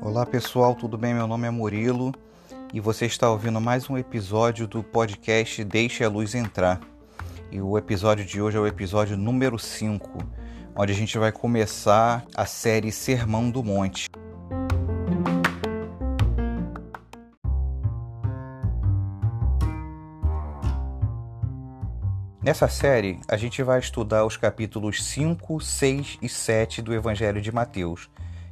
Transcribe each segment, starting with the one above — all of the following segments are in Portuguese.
Olá pessoal, tudo bem? Meu nome é Murilo e você está ouvindo mais um episódio do podcast Deixe a Luz Entrar. E o episódio de hoje é o episódio número 5, onde a gente vai começar a série Sermão do Monte. Nessa série, a gente vai estudar os capítulos 5, 6 e 7 do Evangelho de Mateus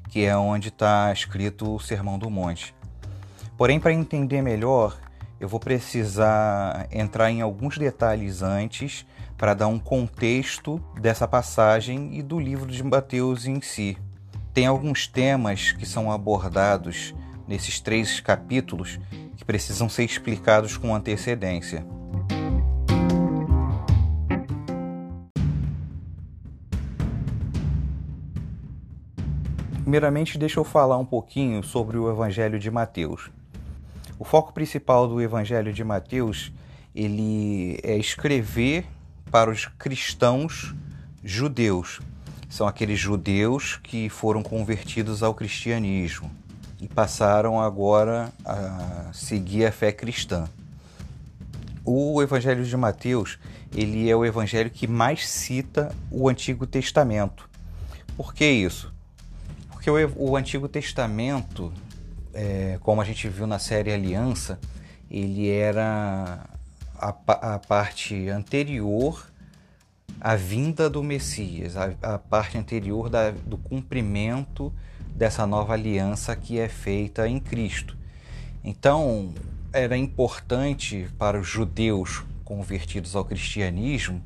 que é onde está escrito o Sermão do Monte. Porém, para entender melhor, eu vou precisar entrar em alguns detalhes antes para dar um contexto dessa passagem e do livro de Mateus em si. Tem alguns temas que são abordados nesses três capítulos que precisam ser explicados com antecedência. Primeiramente, deixa eu falar um pouquinho sobre o Evangelho de Mateus. O foco principal do Evangelho de Mateus ele é escrever para os cristãos judeus. São aqueles judeus que foram convertidos ao cristianismo e passaram agora a seguir a fé cristã. O Evangelho de Mateus ele é o evangelho que mais cita o Antigo Testamento. Por que isso? Porque o, o Antigo Testamento, é, como a gente viu na série Aliança, ele era a, a parte anterior à vinda do Messias, a, a parte anterior da, do cumprimento dessa nova aliança que é feita em Cristo. Então, era importante para os judeus convertidos ao cristianismo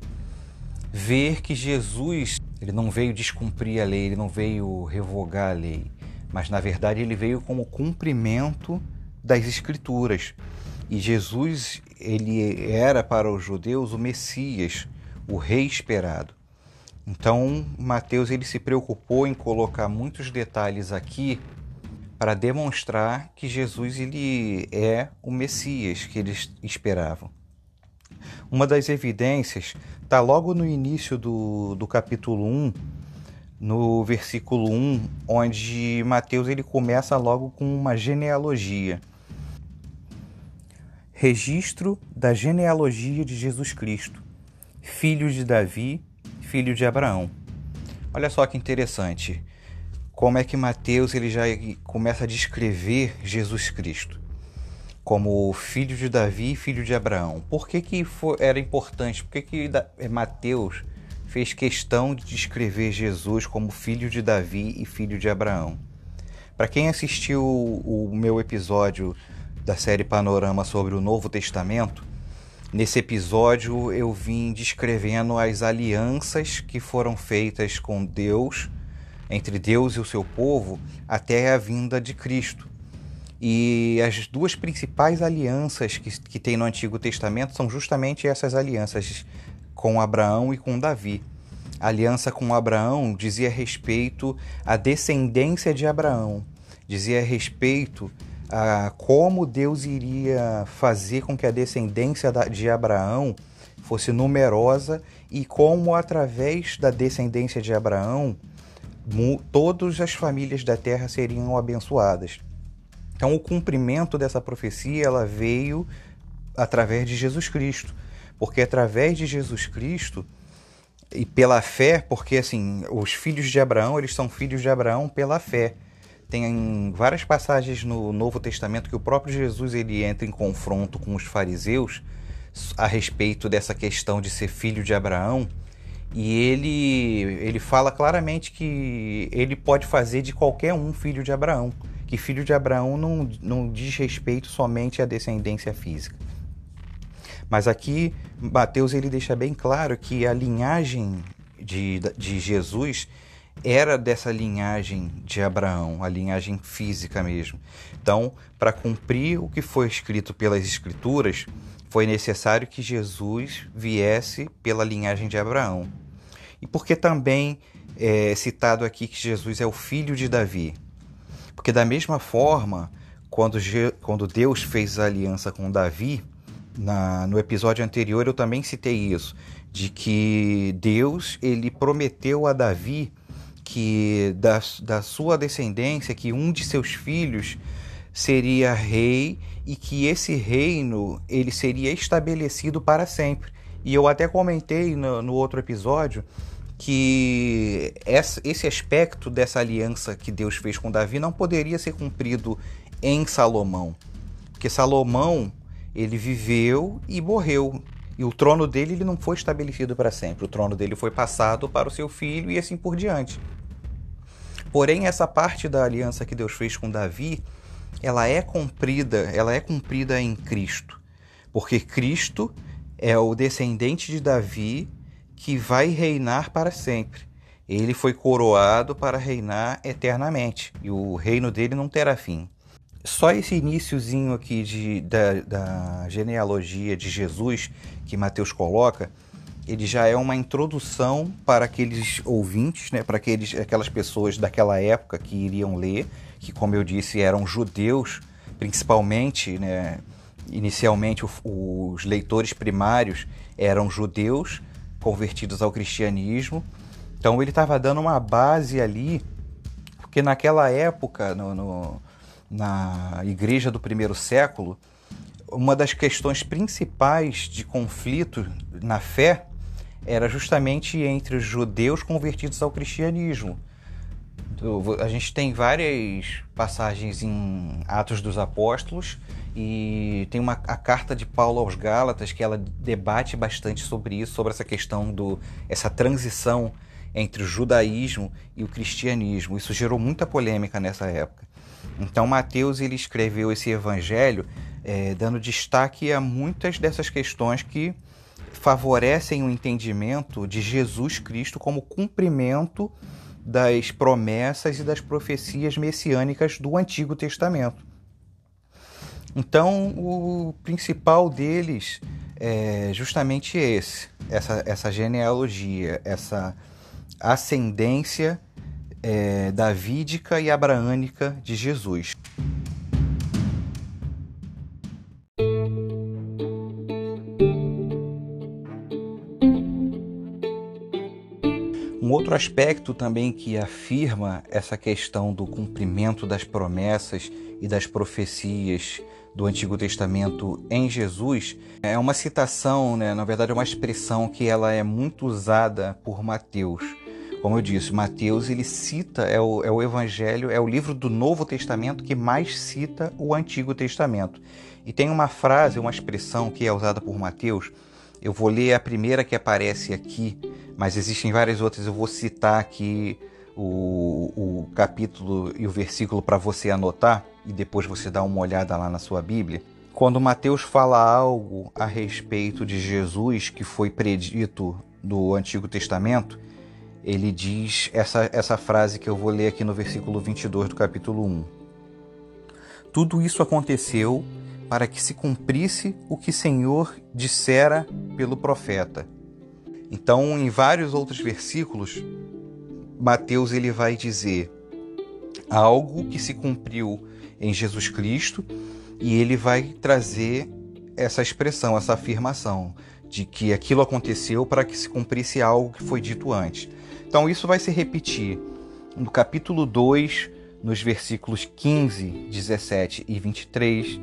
ver que Jesus ele não veio descumprir a lei, ele não veio revogar a lei, mas na verdade ele veio como cumprimento das escrituras. E Jesus, ele era para os judeus o Messias, o rei esperado. Então, Mateus ele se preocupou em colocar muitos detalhes aqui para demonstrar que Jesus ele é o Messias que eles esperavam. Uma das evidências está logo no início do, do capítulo 1, no versículo 1, onde Mateus ele começa logo com uma genealogia. Registro da genealogia de Jesus Cristo, filho de Davi, filho de Abraão. Olha só que interessante. Como é que Mateus ele já começa a descrever Jesus Cristo? Como filho de Davi e filho de Abraão. Por que, que foi, era importante? Por que, que eh, Mateus fez questão de descrever Jesus como filho de Davi e filho de Abraão? Para quem assistiu o, o meu episódio da série Panorama sobre o Novo Testamento, nesse episódio eu vim descrevendo as alianças que foram feitas com Deus, entre Deus e o seu povo, até a vinda de Cristo. E as duas principais alianças que, que tem no Antigo Testamento são justamente essas alianças com Abraão e com Davi. A aliança com Abraão dizia respeito à descendência de Abraão, dizia respeito a como Deus iria fazer com que a descendência de Abraão fosse numerosa e como, através da descendência de Abraão, todas as famílias da terra seriam abençoadas. Então, o cumprimento dessa profecia ela veio através de Jesus Cristo, porque através de Jesus Cristo e pela fé, porque assim, os filhos de Abraão, eles são filhos de Abraão pela fé. Tem várias passagens no Novo Testamento que o próprio Jesus ele entra em confronto com os fariseus a respeito dessa questão de ser filho de Abraão, e ele ele fala claramente que ele pode fazer de qualquer um filho de Abraão que filho de Abraão não, não diz respeito somente à descendência física. Mas aqui Mateus ele deixa bem claro que a linhagem de, de Jesus era dessa linhagem de Abraão, a linhagem física mesmo. Então, para cumprir o que foi escrito pelas Escrituras, foi necessário que Jesus viesse pela linhagem de Abraão. E porque também é citado aqui que Jesus é o filho de Davi. Porque, da mesma forma, quando, quando Deus fez a aliança com Davi, na, no episódio anterior eu também citei isso. de que Deus ele prometeu a Davi que da, da sua descendência, que um de seus filhos seria rei e que esse reino ele seria estabelecido para sempre. E eu até comentei no, no outro episódio que esse aspecto dessa aliança que Deus fez com Davi não poderia ser cumprido em Salomão, porque Salomão ele viveu e morreu e o trono dele ele não foi estabelecido para sempre. O trono dele foi passado para o seu filho e assim por diante. Porém, essa parte da aliança que Deus fez com Davi, ela é cumprida, ela é cumprida em Cristo. Porque Cristo é o descendente de Davi que vai reinar para sempre. Ele foi coroado para reinar eternamente e o reino dele não terá fim. Só esse iníciozinho aqui de, da, da genealogia de Jesus que Mateus coloca, ele já é uma introdução para aqueles ouvintes, né, para aqueles, aquelas pessoas daquela época que iriam ler, que, como eu disse, eram judeus, principalmente, né, inicialmente os leitores primários eram judeus convertidos ao cristianismo. Então ele estava dando uma base ali, porque naquela época, no, no, na igreja do primeiro século, uma das questões principais de conflito na fé era justamente entre os judeus convertidos ao cristianismo. A gente tem várias passagens em Atos dos Apóstolos e tem uma a carta de Paulo aos Gálatas que ela debate bastante sobre isso, sobre essa questão do essa transição entre o judaísmo e o cristianismo. Isso gerou muita polêmica nessa época. Então Mateus ele escreveu esse evangelho é, dando destaque a muitas dessas questões que favorecem o entendimento de Jesus Cristo como cumprimento das promessas e das profecias messiânicas do Antigo Testamento. Então, o principal deles é justamente esse, essa, essa genealogia, essa ascendência é, davídica e abraânica de Jesus. Um outro aspecto também que afirma essa questão do cumprimento das promessas e das profecias do Antigo Testamento em Jesus é uma citação, né? na verdade é uma expressão que ela é muito usada por Mateus. Como eu disse, Mateus ele cita, é o, é o Evangelho, é o livro do Novo Testamento que mais cita o Antigo Testamento. E tem uma frase, uma expressão que é usada por Mateus, eu vou ler a primeira que aparece aqui, mas existem várias outras, eu vou citar aqui o, o capítulo e o versículo para você anotar e depois você dá uma olhada lá na sua Bíblia. Quando Mateus fala algo a respeito de Jesus que foi predito do Antigo Testamento, ele diz essa, essa frase que eu vou ler aqui no versículo 22 do capítulo 1. Tudo isso aconteceu para que se cumprisse o que Senhor dissera pelo profeta. Então, em vários outros versículos, Mateus ele vai dizer algo que se cumpriu em Jesus Cristo e ele vai trazer essa expressão, essa afirmação de que aquilo aconteceu para que se cumprisse algo que foi dito antes. Então isso vai se repetir no capítulo 2, nos versículos 15, 17 e 23.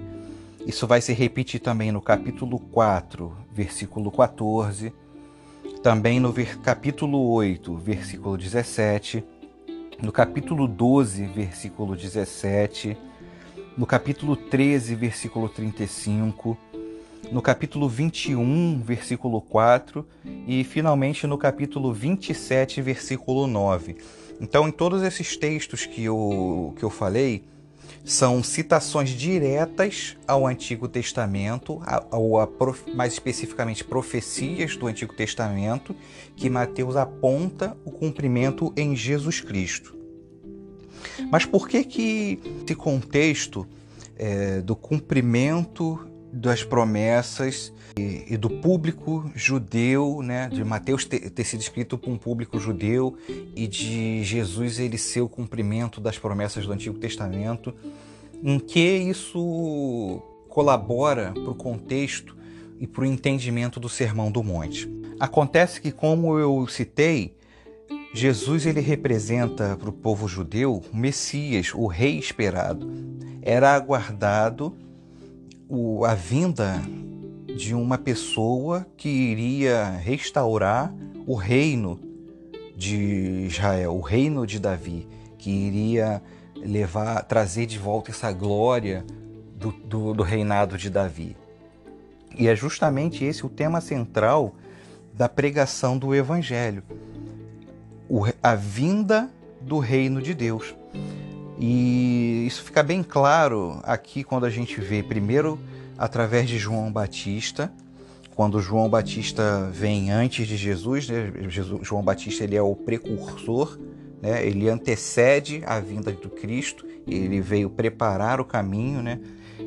Isso vai se repetir também no capítulo 4, versículo 14 também no capítulo 8, versículo 17, no capítulo 12, versículo 17, no capítulo 13, versículo 35, no capítulo 21, versículo 4 e finalmente no capítulo 27, versículo 9. Então, em todos esses textos que eu, que eu falei, são citações diretas ao Antigo Testamento, ou mais especificamente profecias do Antigo Testamento, que Mateus aponta o cumprimento em Jesus Cristo. Mas por que que esse contexto é, do cumprimento das promessas e, e, do público judeu, né, de Mateus ter, ter, sido escrito para um público judeu e de Jesus ele ser o cumprimento das promessas do Antigo Testamento, em que isso colabora para o contexto e para o entendimento do Sermão do Monte. Acontece que, como eu citei, Jesus ele representa para o povo judeu o Messias, o rei esperado. Era aguardado a vinda de uma pessoa que iria restaurar o reino de Israel, o reino de Davi, que iria levar, trazer de volta essa glória do, do, do reinado de Davi. E é justamente esse o tema central da pregação do Evangelho, a vinda do reino de Deus. E isso fica bem claro aqui quando a gente vê primeiro através de João Batista, quando João Batista vem antes de Jesus, né? Jesus João Batista ele é o precursor, né? ele antecede a vinda do Cristo, ele veio preparar o caminho, né?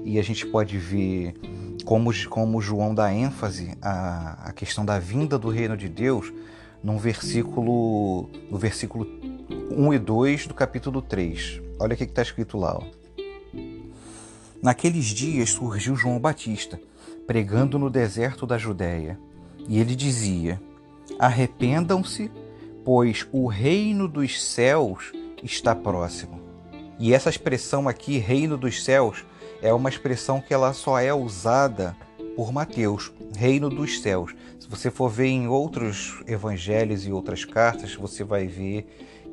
e a gente pode ver como, como João dá ênfase à, à questão da vinda do reino de Deus num versículo, no versículo 1 e 2 do capítulo 3. Olha o que está escrito lá. Ó. Naqueles dias surgiu João Batista, pregando no deserto da Judéia, e ele dizia: Arrependam-se, pois o reino dos céus está próximo. E essa expressão aqui, reino dos céus, é uma expressão que ela só é usada por Mateus, reino dos céus. Se você for ver em outros evangelhos e outras cartas, você vai ver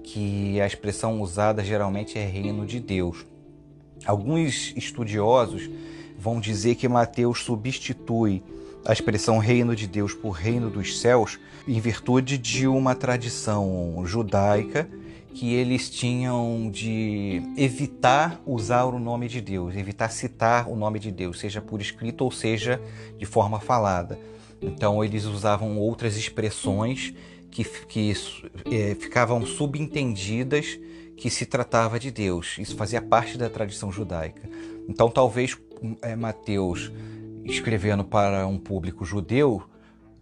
que a expressão usada geralmente é reino de Deus. Alguns estudiosos vão dizer que Mateus substitui a expressão reino de Deus por reino dos céus em virtude de uma tradição judaica que eles tinham de evitar usar o nome de Deus, evitar citar o nome de Deus, seja por escrito ou seja de forma falada. Então eles usavam outras expressões que, que é, ficavam subentendidas que se tratava de Deus. Isso fazia parte da tradição judaica. Então, talvez é, Mateus, escrevendo para um público judeu,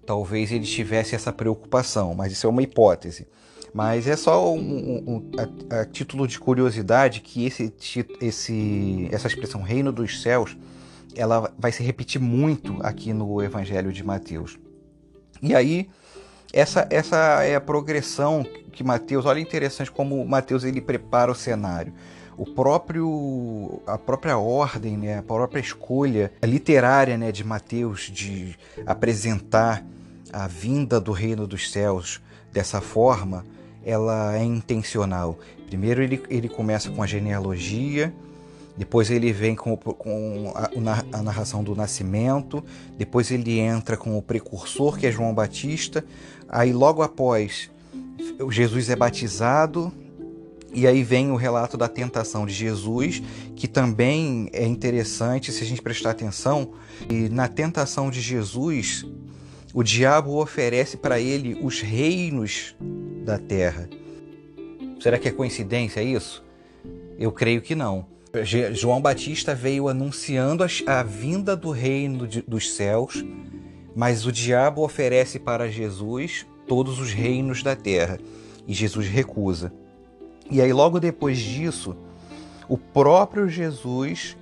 talvez ele tivesse essa preocupação, mas isso é uma hipótese. Mas é só um, um, a, a, título de curiosidade que esse, esse, essa expressão reino dos céus ela vai se repetir muito aqui no Evangelho de Mateus. E aí essa, essa é a progressão que Mateus, olha interessante como Mateus ele prepara o cenário. O próprio a própria ordem, né, a própria escolha literária, né, de Mateus de apresentar a vinda do reino dos céus dessa forma, ela é intencional. Primeiro ele, ele começa com a genealogia, depois ele vem com, com a, a, narração do nascimento, depois ele entra com o precursor, que é João Batista, aí logo após Jesus é batizado, e aí vem o relato da tentação de Jesus, que também é interessante se a gente prestar atenção. E na tentação de Jesus, o diabo oferece para ele os reinos da terra. Será que é coincidência isso? Eu creio que não. João Batista veio anunciando a, vinda do reino de, dos céus, mas o diabo oferece para Jesus todos os reinos da terra e Jesus recusa. E aí, logo depois disso, o próprio Jesus,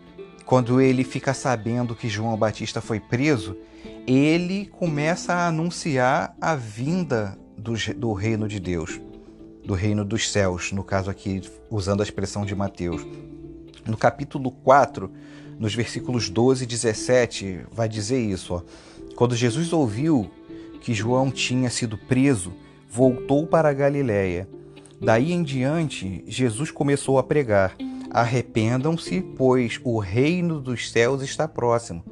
quando ele fica sabendo que João Batista foi preso, ele começa a anunciar a vinda do, do reino de Deus, do reino dos céus, no caso aqui, usando a expressão de Mateus. No capítulo 4, nos versículos 12 e 17, vai dizer isso. Ó. Quando Jesus ouviu que João tinha sido preso, voltou para a Galiléia. Daí em diante, Jesus começou a pregar: Arrependam-se, pois o reino dos céus está próximo.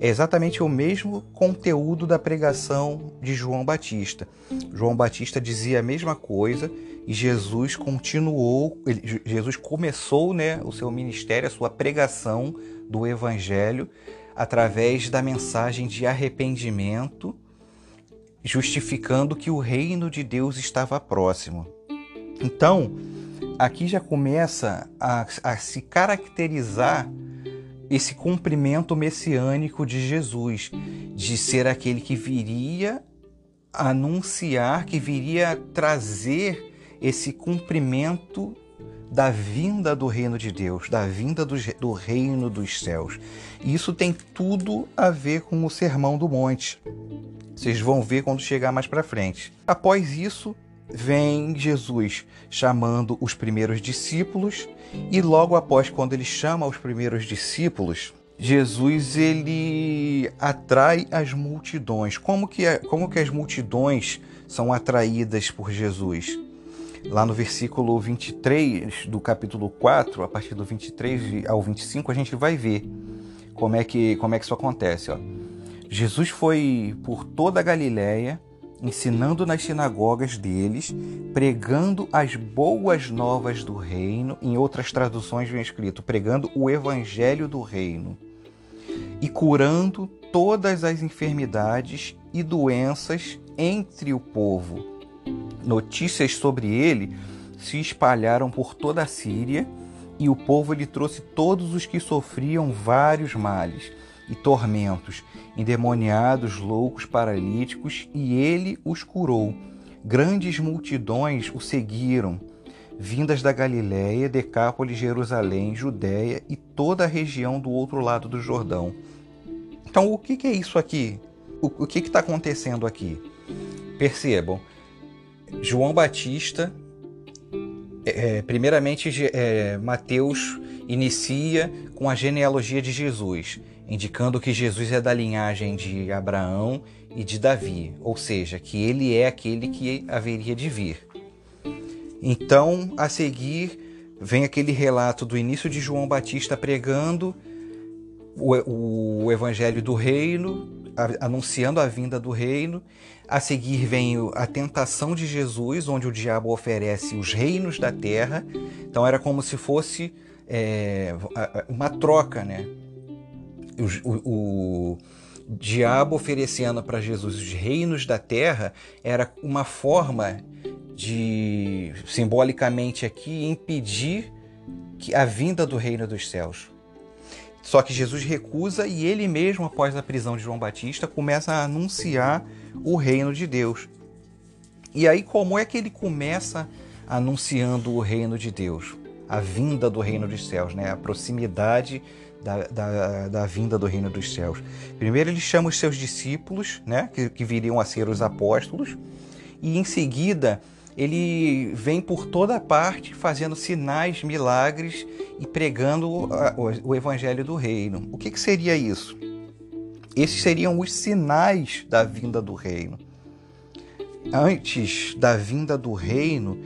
É exatamente o mesmo conteúdo da pregação de João Batista. João Batista dizia a mesma coisa e Jesus continuou, ele, Jesus começou né, o seu ministério, a sua pregação do Evangelho através da mensagem de arrependimento, justificando que o reino de Deus estava próximo. Então, aqui já começa a, a se caracterizar esse cumprimento messiânico de Jesus, de ser aquele que viria anunciar, que viria trazer esse cumprimento da vinda do reino de Deus, da vinda do, do reino dos céus. E isso tem tudo a ver com o Sermão do Monte. Vocês vão ver quando chegar mais para frente. Após isso, vem Jesus chamando os primeiros discípulos e logo após quando ele chama os primeiros discípulos, Jesus ele atrai as multidões. Como que, como que as multidões são atraídas por Jesus? Lá no versículo 23 do capítulo 4, a partir do 23 ao 25, a gente vai ver como é que, como é que isso acontece. Ó. Jesus foi por toda a Galiléia, ensinando nas sinagogas deles, pregando as boas novas do reino. Em outras traduções vem escrito, pregando o evangelho do reino. E curando todas as enfermidades e doenças entre o povo Notícias sobre ele se espalharam por toda a Síria e o povo lhe trouxe todos os que sofriam vários males e tormentos, endemoniados, loucos, paralíticos, e ele os curou. Grandes multidões o seguiram, vindas da Galiléia, Decápolis, Jerusalém, Judéia e toda a região do outro lado do Jordão. Então, o que é isso aqui? O que está acontecendo aqui? Percebam, João Batista, é, é, primeiramente, é, Mateus inicia com a genealogia de Jesus, indicando que Jesus é da linhagem de Abraão e de Davi, ou seja, que ele é aquele que haveria de vir. Então, a seguir, vem aquele relato do início de João Batista pregando o, o evangelho do reino, anunciando a vinda do reino. A seguir vem a tentação de Jesus, onde o diabo oferece os reinos da terra. Então era como se fosse é, uma troca, né? O, o, diabo oferecendo para Jesus os reinos da terra era uma forma de, simbolicamente aqui, impedir que a vinda do reino dos céus. Só que Jesus recusa e ele mesmo, após a prisão de João Batista, começa a anunciar o reino de Deus. E aí, como é que ele começa anunciando o reino de Deus? A vinda do reino dos céus, né? a proximidade da, da, da vinda do reino dos céus. Primeiro, ele chama os seus discípulos, né? que, que viriam a ser os apóstolos, e em seguida ele vem por toda parte fazendo sinais, milagres e pregando o evangelho do reino. O que, que seria isso? Esses seriam os sinais da vinda do reino. Antes da vinda do reino,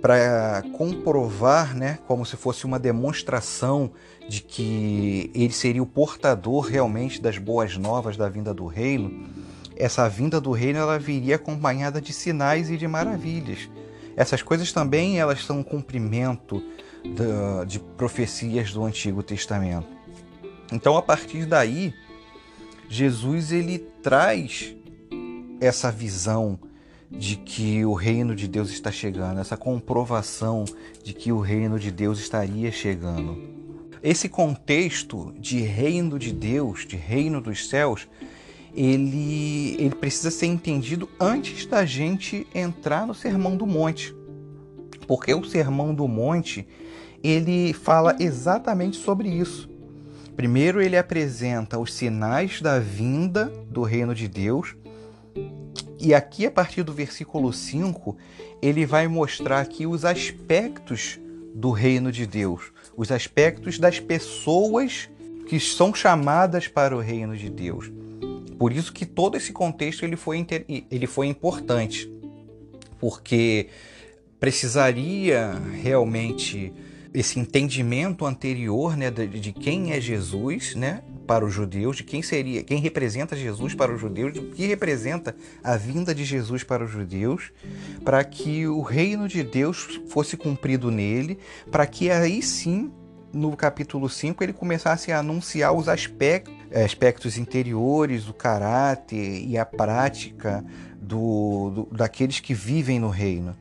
para comprovar, né, como se fosse uma demonstração de que ele seria o portador realmente das boas novas da vinda do reino, essa vinda do reino ela viria acompanhada de sinais e de maravilhas. Essas coisas também elas são um cumprimento de, profecias do Antigo Testamento. Então, a partir daí, Jesus ele traz essa visão de que o reino de Deus está chegando, essa comprovação de que o reino de Deus estaria chegando. Esse contexto de reino de Deus, de reino dos céus, ele, ele precisa ser entendido antes da gente entrar no Sermão do Monte. Porque o Sermão do Monte, ele fala exatamente sobre isso. Primeiro ele apresenta os sinais da vinda do reino de Deus. E aqui a partir do versículo 5, ele vai mostrar aqui os aspectos do reino de Deus, os aspectos das pessoas que são chamadas para o reino de Deus. Por isso que todo esse contexto ele foi, ele foi importante, porque precisaria realmente esse entendimento anterior né, de, de, quem é Jesus né, para os judeus, de quem seria, quem representa Jesus para os judeus, o que representa a vinda de Jesus para os judeus, para que o reino de Deus fosse cumprido nele, para que aí sim no capítulo 5 ele começasse a anunciar os aspectos, aspectos interiores, o caráter e a prática do, do, daqueles que vivem no reino.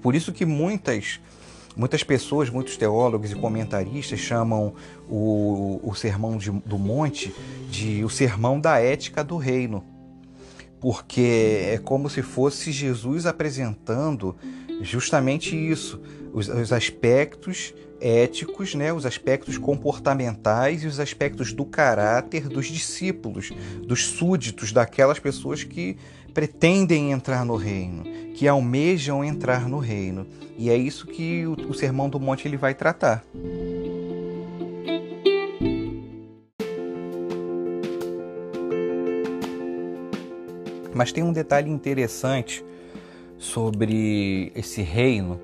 Por isso que muitas, muitas pessoas, muitos teólogos e comentaristas chamam o, o Sermão de, do Monte de o Sermão da Ética do Reino. Porque é como se fosse Jesus apresentando justamente isso, os, os aspectos éticos, né, os aspectos comportamentais e os aspectos do caráter dos discípulos, dos súditos, daquelas pessoas que pretendem entrar no reino, que almejam entrar no reino. E é isso que o, o Sermão do Monte ele vai tratar. Mas tem um detalhe interessante sobre esse reino,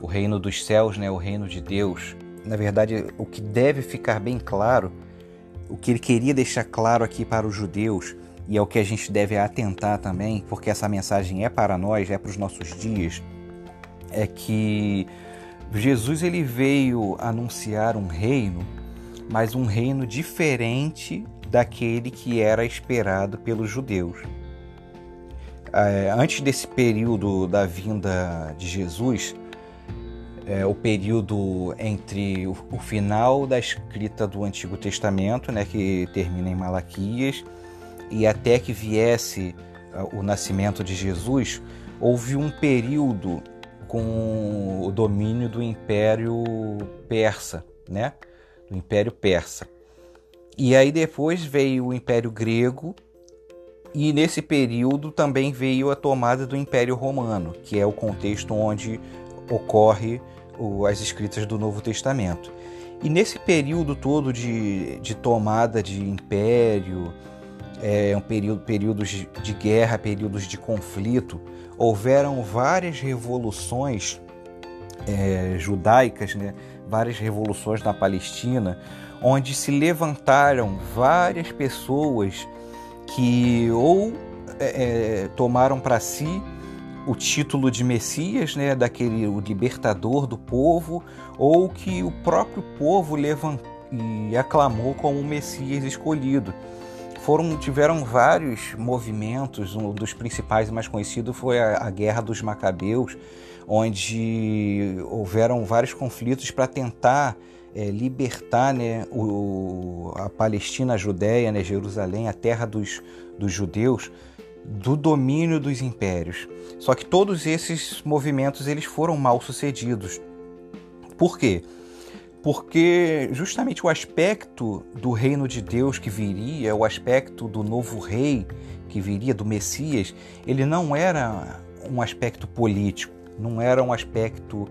o reino dos céus, né, o reino de Deus. Na verdade, o que deve ficar bem claro, o que ele queria deixar claro aqui para os judeus, e é o que a gente deve atentar também, porque essa mensagem é para nós, é para os nossos dias, é que Jesus ele veio anunciar um reino, mas um reino diferente daquele que era esperado pelos judeus. É, antes desse período da vinda de Jesus, é, o período entre o, o, final da escrita do Antigo Testamento, né, que termina em Malaquias, e até que viesse uh, o nascimento de Jesus, houve um período com o domínio do Império Persa, né? Do Império Persa. E aí depois veio o Império Grego e nesse período também veio a tomada do Império Romano, que é o contexto onde ocorre as escritas do Novo Testamento. E nesse período todo de, de tomada de império, é, um período, períodos de guerra, períodos de conflito, houveram várias revoluções é, judaicas, né? várias revoluções na Palestina, onde se levantaram várias pessoas que ou é, é tomaram para si o título de Messias, né, daquele o libertador do povo, ou que o próprio povo levantou e aclamou como o Messias escolhido foram tiveram vários movimentos. Um dos principais e mais conhecidos foi a, a Guerra dos Macabeus, onde houveram vários conflitos para tentar é, libertar né, o, a Palestina, a Judéia, né, Jerusalém, a terra dos, dos judeus, do domínio dos impérios. Só que todos esses movimentos eles foram mal sucedidos. Por quê? Porque justamente o aspecto do reino de Deus que viria, o aspecto do novo rei que viria, do Messias, ele não era um aspecto político, não era um aspecto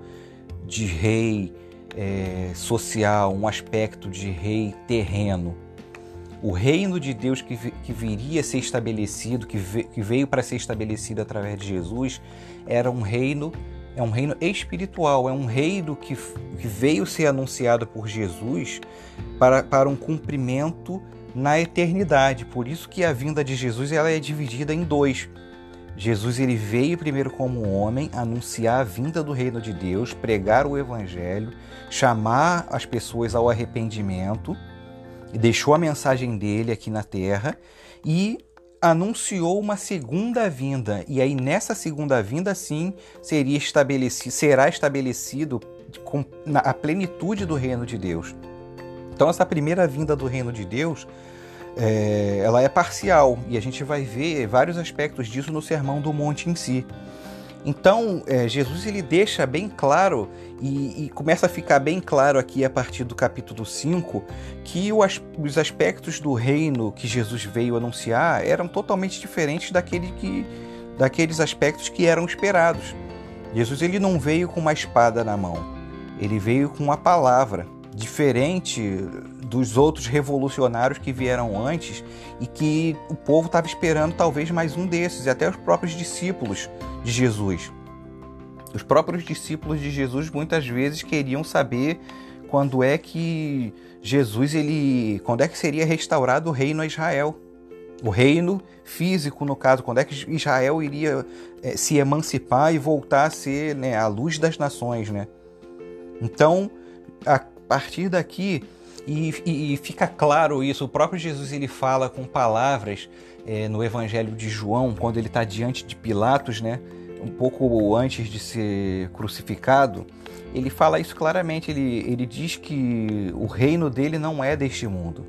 de rei é, social, um aspecto de rei terreno. O reino de Deus que, que viria a ser estabelecido, que, que veio para ser estabelecido através de Jesus, era um reino é um reino espiritual, é um reino que, que veio ser anunciado por Jesus para, para um cumprimento na eternidade. Por isso que a vinda de Jesus ela é dividida em dois. Jesus ele veio primeiro como homem anunciar a vinda do reino de Deus, pregar o evangelho, chamar as pessoas ao arrependimento e deixou a mensagem dele aqui na terra e anunciou uma segunda vinda. E aí, nessa segunda vinda, sim, seria estabelecido, será estabelecido com, na, a plenitude do reino de Deus. Então, essa primeira vinda do reino de Deus, é, ela é parcial e a gente vai ver vários aspectos disso no Sermão do Monte em si. Então, é, Jesus ele deixa bem claro e, e, começa a ficar bem claro aqui a partir do capítulo 5 que o, os aspectos do reino que Jesus veio anunciar eram totalmente diferentes daquele que, daqueles aspectos que eram esperados. Jesus ele não veio com uma espada na mão, ele veio com uma palavra, diferente dos outros revolucionários que vieram antes e que o povo estava esperando talvez mais um desses, e até os próprios discípulos de Jesus. Os próprios discípulos de Jesus muitas vezes queriam saber quando é que Jesus ele, quando é que seria restaurado o reino a Israel. O reino físico, no caso, quando é que Israel iria é, se emancipar e voltar a ser né, a luz das nações, né? Então, a partir daqui, e, e, e, fica claro isso, o próprio Jesus ele fala com palavras é, no Evangelho de João, quando ele está diante de Pilatos, né? um pouco antes de ser crucificado, ele fala isso claramente. Ele, ele diz que o reino dele não é deste mundo.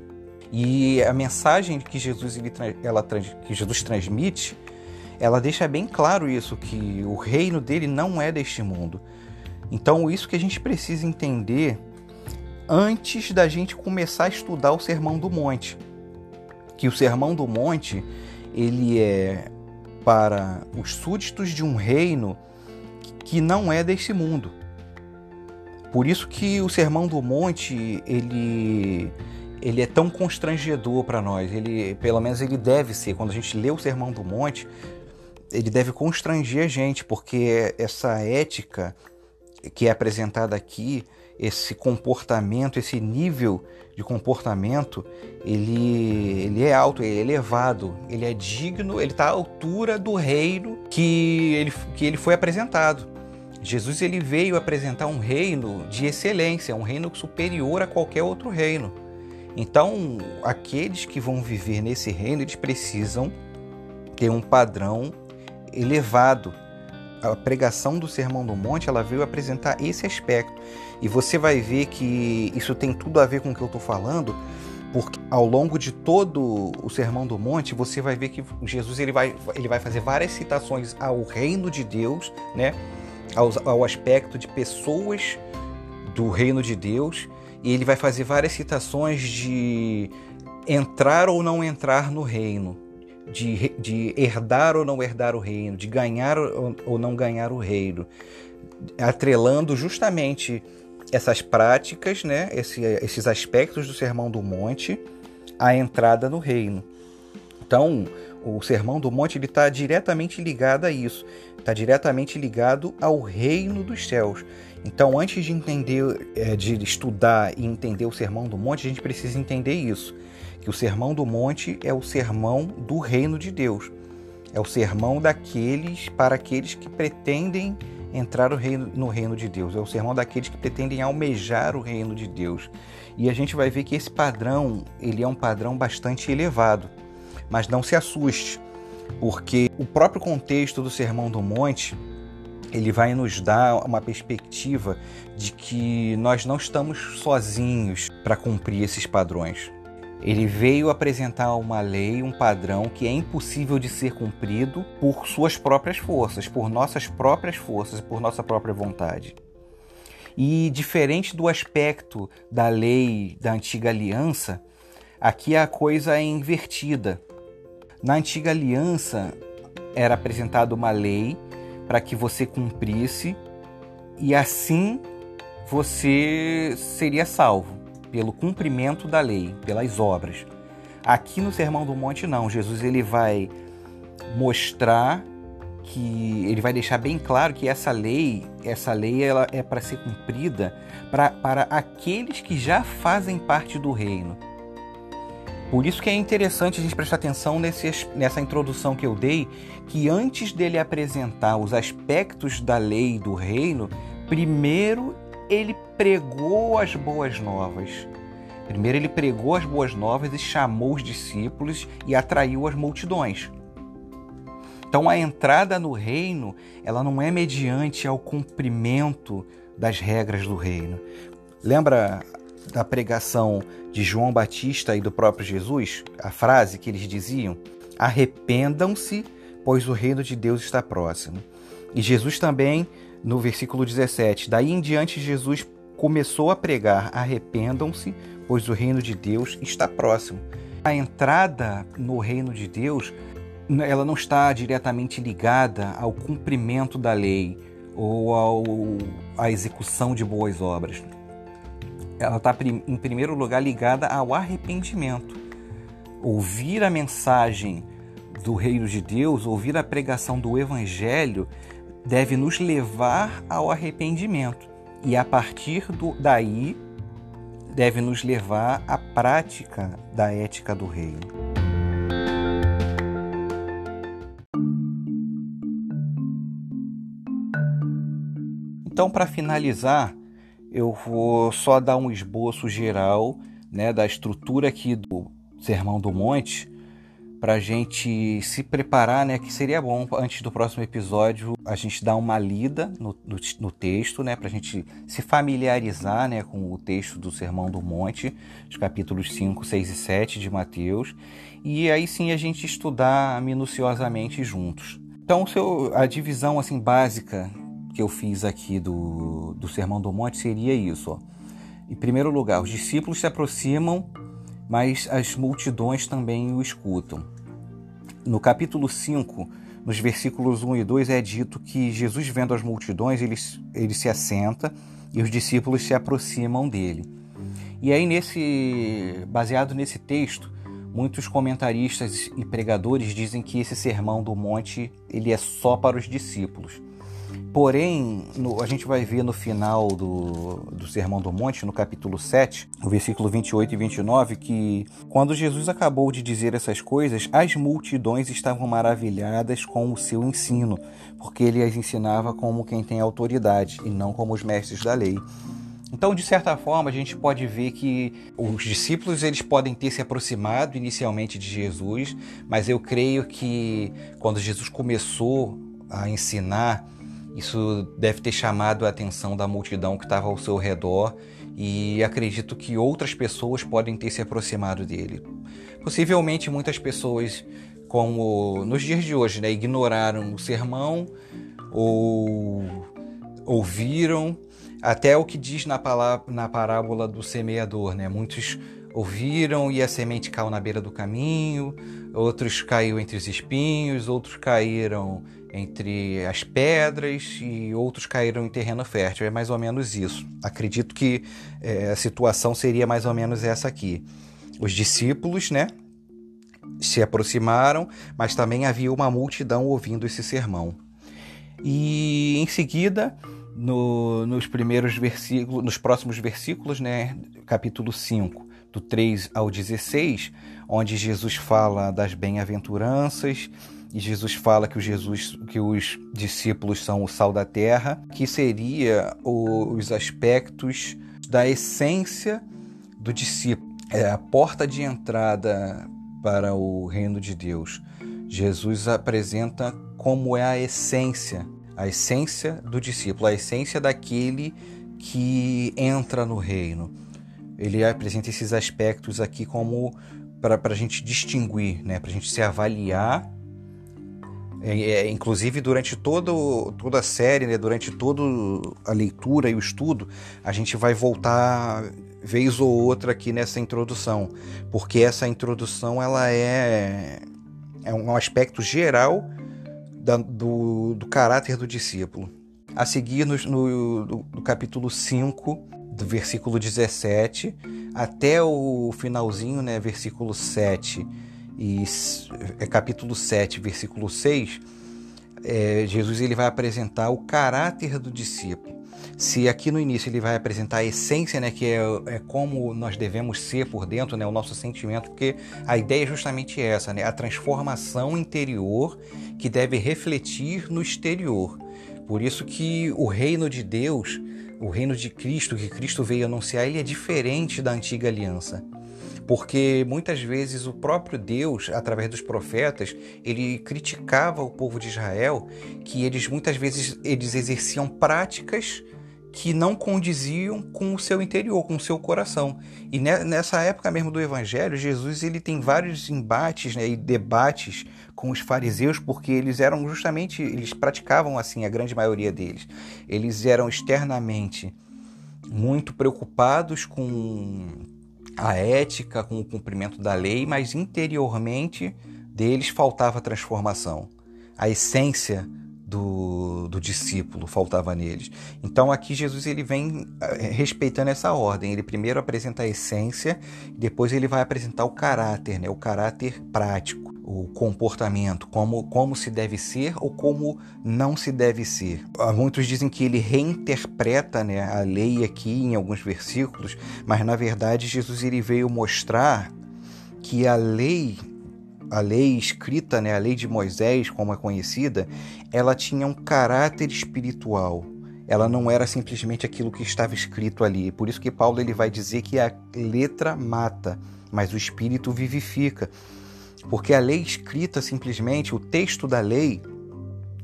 E a mensagem que Jesus, ele, ela, que Jesus transmite ela deixa bem claro isso, que o reino dele não é deste mundo. Então, isso que a gente precisa entender antes da gente começar a estudar o Sermão do Monte. Que o Sermão do Monte, ele é para os súditos de um reino que não é deste mundo. Por isso que o Sermão do Monte, ele ele é tão constrangedor para nós. Ele, pelo menos ele deve ser. Quando a gente lê o Sermão do Monte, ele deve constranger a gente, porque essa ética que é apresentada aqui, esse comportamento, esse nível de comportamento, ele, ele é alto, ele é elevado, ele é digno, ele está à altura do reino que ele, que ele foi apresentado. Jesus ele veio apresentar um reino de excelência, um reino superior a qualquer outro reino. Então, aqueles que vão viver nesse reino, eles precisam ter um padrão elevado. A pregação do Sermão do Monte, ela veio apresentar esse aspecto. E você vai ver que isso tem tudo a ver com o que eu estou falando, porque ao longo de todo o Sermão do Monte, você vai ver que Jesus ele vai, ele vai fazer várias citações ao reino de Deus, né? ao, ao aspecto de pessoas do reino de Deus, e ele vai fazer várias citações de entrar ou não entrar no reino, de, de herdar ou não herdar o reino, de ganhar ou não ganhar o reino, atrelando justamente essas práticas, né, esse, esses aspectos do Sermão do Monte à entrada no reino. Então, o Sermão do Monte está diretamente ligado a isso, está diretamente ligado ao reino dos céus. Então, antes de entender, é, de estudar e entender o Sermão do Monte, a gente precisa entender isso: que o Sermão do Monte é o sermão do reino de Deus, é o sermão daqueles para aqueles que pretendem entrar no reino, no reino de Deus, é o sermão daqueles que pretendem almejar o reino de Deus. E a gente vai ver que esse padrão ele é um padrão bastante elevado. Mas não se assuste, porque o próprio contexto do Sermão do Monte ele vai nos dar uma perspectiva de que nós não estamos sozinhos para cumprir esses padrões. Ele veio apresentar uma lei, um padrão que é impossível de ser cumprido por suas próprias forças, por nossas próprias forças, por nossa própria vontade. E diferente do aspecto da lei da antiga aliança, aqui a coisa é invertida. Na antiga aliança era apresentada uma lei para que você cumprisse e assim você seria salvo pelo cumprimento da lei, pelas obras. Aqui no Sermão do Monte não, Jesus ele vai mostrar que ele vai deixar bem claro que essa lei, essa lei ela é para ser cumprida pra, para aqueles que já fazem parte do reino. Por isso que é interessante a gente prestar atenção nesse, nessa introdução que eu dei, que antes dele apresentar os aspectos da lei do reino, primeiro ele pregou as boas novas. Primeiro ele pregou as boas novas e chamou os discípulos e atraiu as multidões. Então a entrada no reino, ela não é mediante ao cumprimento das regras do reino. Lembra da pregação de João Batista e do próprio Jesus, a frase que eles diziam: Arrependam-se, pois o reino de Deus está próximo. E Jesus também, no versículo 17, daí em diante, Jesus começou a pregar: Arrependam-se, pois o reino de Deus está próximo. A entrada no reino de Deus, ela não está diretamente ligada ao cumprimento da lei ou ao, à execução de boas obras ela está em primeiro lugar ligada ao arrependimento. Ouvir a mensagem do reino de Deus, ouvir a pregação do evangelho, deve nos levar ao arrependimento. E a partir do, daí, deve nos levar à prática da ética do reino. Então, para finalizar, eu vou só dar um esboço geral né, da estrutura aqui do Sermão do Monte para a gente se preparar, né? Que seria bom antes do próximo episódio a gente dar uma lida no, no, no texto, né? Para a gente se familiarizar, né? Com o texto do Sermão do Monte, os capítulos 5, 6 e 7 de Mateus, e aí sim a gente estudar minuciosamente juntos. Então, a divisão assim básica que eu fiz aqui do, do Sermão do Monte seria isso. Ó. Em primeiro lugar, os discípulos se aproximam, mas as multidões também o escutam. No capítulo 5, nos versículos 1 e 2, é dito que Jesus, vendo as multidões, ele, ele se assenta e os discípulos se aproximam dele. E aí, nesse, baseado nesse texto, muitos comentaristas e pregadores dizem que esse sermão do monte ele é só para os discípulos. Porém, no, a gente vai ver no final do, do Sermão do Monte, no capítulo 7, no versículo 28 e 29, que quando Jesus acabou de dizer essas coisas, as multidões estavam maravilhadas com o seu ensino, porque ele as ensinava como quem tem autoridade e não como os mestres da lei. Então, de certa forma, a gente pode ver que os discípulos eles podem ter se aproximado inicialmente de Jesus, mas eu creio que quando Jesus começou a ensinar, isso deve ter chamado a atenção da multidão que estava ao seu redor e acredito que outras pessoas podem ter se aproximado dele. Possivelmente muitas pessoas, como nos dias de hoje, né, ignoraram o sermão ou ouviram até o que diz na, palavra, na parábola do semeador, né? Muitos ouviram e a semente caiu na beira do caminho, outros caiu entre os espinhos, outros caíram entre as pedras e outros caíram em terreno fértil. É mais ou menos isso. Acredito que é, a situação seria mais ou menos essa aqui. Os discípulos, né, se aproximaram, mas também havia uma multidão ouvindo esse sermão. E em seguida, no, nos primeiros versículos, nos próximos versículos, né, capítulo 5, do 3 ao 16, onde Jesus fala das bem-aventuranças e Jesus fala que, Jesus, que os discípulos são o sal da terra, que seria os aspectos da essência do discípulo, é a porta de entrada para o reino de Deus. Jesus apresenta como é a essência, a essência do discípulo, a essência daquele que entra no reino. Ele apresenta esses aspectos aqui como para a gente distinguir, né? para a gente se avaliar inclusive, durante todo, toda a série, né, durante toda a leitura e o estudo, a gente vai voltar vez ou outra aqui nessa introdução, porque essa introdução ela é, é um aspecto geral da, do, do caráter do discípulo. A seguir, no, no, no capítulo 5, do versículo 17, até o finalzinho, né, versículo 7 e é capítulo 7, versículo 6, é, Jesus ele vai apresentar o caráter do discípulo. Se aqui no início ele vai apresentar a essência, né, que é, é como nós devemos ser por dentro, né, o nosso sentimento, porque a ideia é justamente essa, né, a transformação interior que deve refletir no exterior. Por isso que o reino de Deus, o reino de Cristo, que Cristo veio anunciar, ele é diferente da antiga aliança porque muitas vezes o próprio Deus, através dos profetas, ele criticava o povo de Israel que eles muitas vezes eles exerciam práticas que não condiziam com o seu interior, com o seu coração. E nessa época mesmo do Evangelho, Jesus ele tem vários embates né, e debates com os fariseus, porque eles eram justamente, eles praticavam assim, a grande maioria deles. Eles eram externamente muito preocupados com a ética, com o cumprimento da lei, mas interiormente deles faltava transformação. A essência do, do, discípulo faltava neles. Então aqui Jesus ele vem eh, respeitando essa ordem. Ele primeiro apresenta a essência, depois ele vai apresentar o caráter, né? o caráter prático o comportamento, como, como se deve ser ou como não se deve ser. Ah, muitos dizem que ele reinterpreta né, a lei aqui em alguns versículos, mas na verdade Jesus ele veio mostrar que a lei a lei escrita, né, a lei de Moisés, como é conhecida, ela tinha um caráter espiritual. Ela não era simplesmente aquilo que estava escrito ali. Por isso que Paulo ele vai dizer que a letra mata, mas o espírito vivifica. Porque a lei escrita simplesmente, o texto da lei,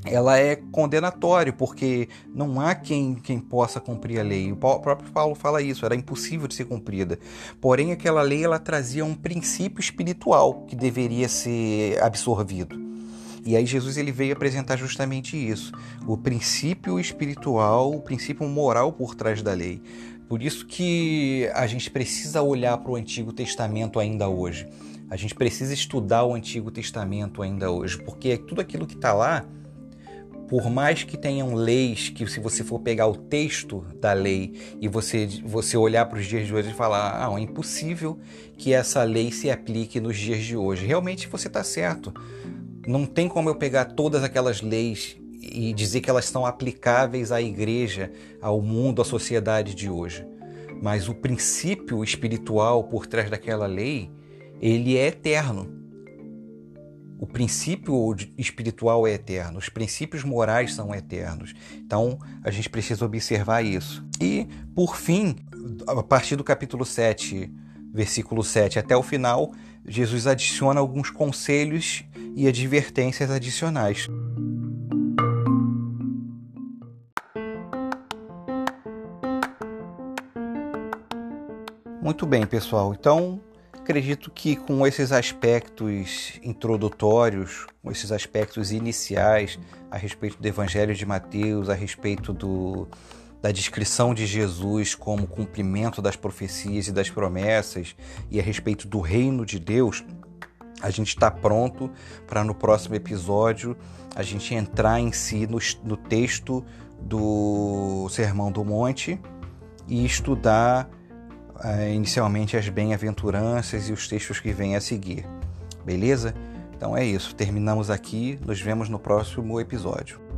ela é condenatório, porque não há quem, quem possa cumprir a lei. O próprio Paulo fala isso, era impossível de ser cumprida. Porém, aquela lei ela trazia um princípio espiritual que deveria ser absorvido. E aí Jesus ele veio apresentar justamente isso, o princípio espiritual, o princípio moral por trás da lei. Por isso que a gente precisa olhar para o Antigo Testamento ainda hoje. A gente precisa estudar o Antigo Testamento ainda hoje, porque tudo aquilo que está lá, por mais que tenham leis que se você for pegar o texto da lei e você, você olhar para os dias de hoje e falar, ah, é impossível que essa lei se aplique nos dias de hoje. Realmente você está certo. Não tem como eu pegar todas aquelas leis e dizer que elas são aplicáveis à igreja, ao mundo, à sociedade de hoje. Mas o princípio espiritual por trás daquela lei, ele é eterno. O princípio espiritual é eterno, os princípios morais são eternos. Então, a gente precisa observar isso. E, por fim, a partir do capítulo 7, versículo 7 até o final, Jesus adiciona alguns conselhos e advertências adicionais. Muito bem, pessoal. Então, acredito que com esses aspectos introdutórios, com esses aspectos iniciais a respeito do Evangelho de Mateus, a respeito do, da descrição de Jesus como cumprimento das profecias e das promessas e a respeito do reino de Deus, a gente está pronto para no próximo episódio a gente entrar em si no, no texto do Sermão do Monte e estudar inicialmente as bem-aventuranças e os textos que vêm a seguir. Beleza? Então é isso. Terminamos aqui. Nos vemos no próximo episódio.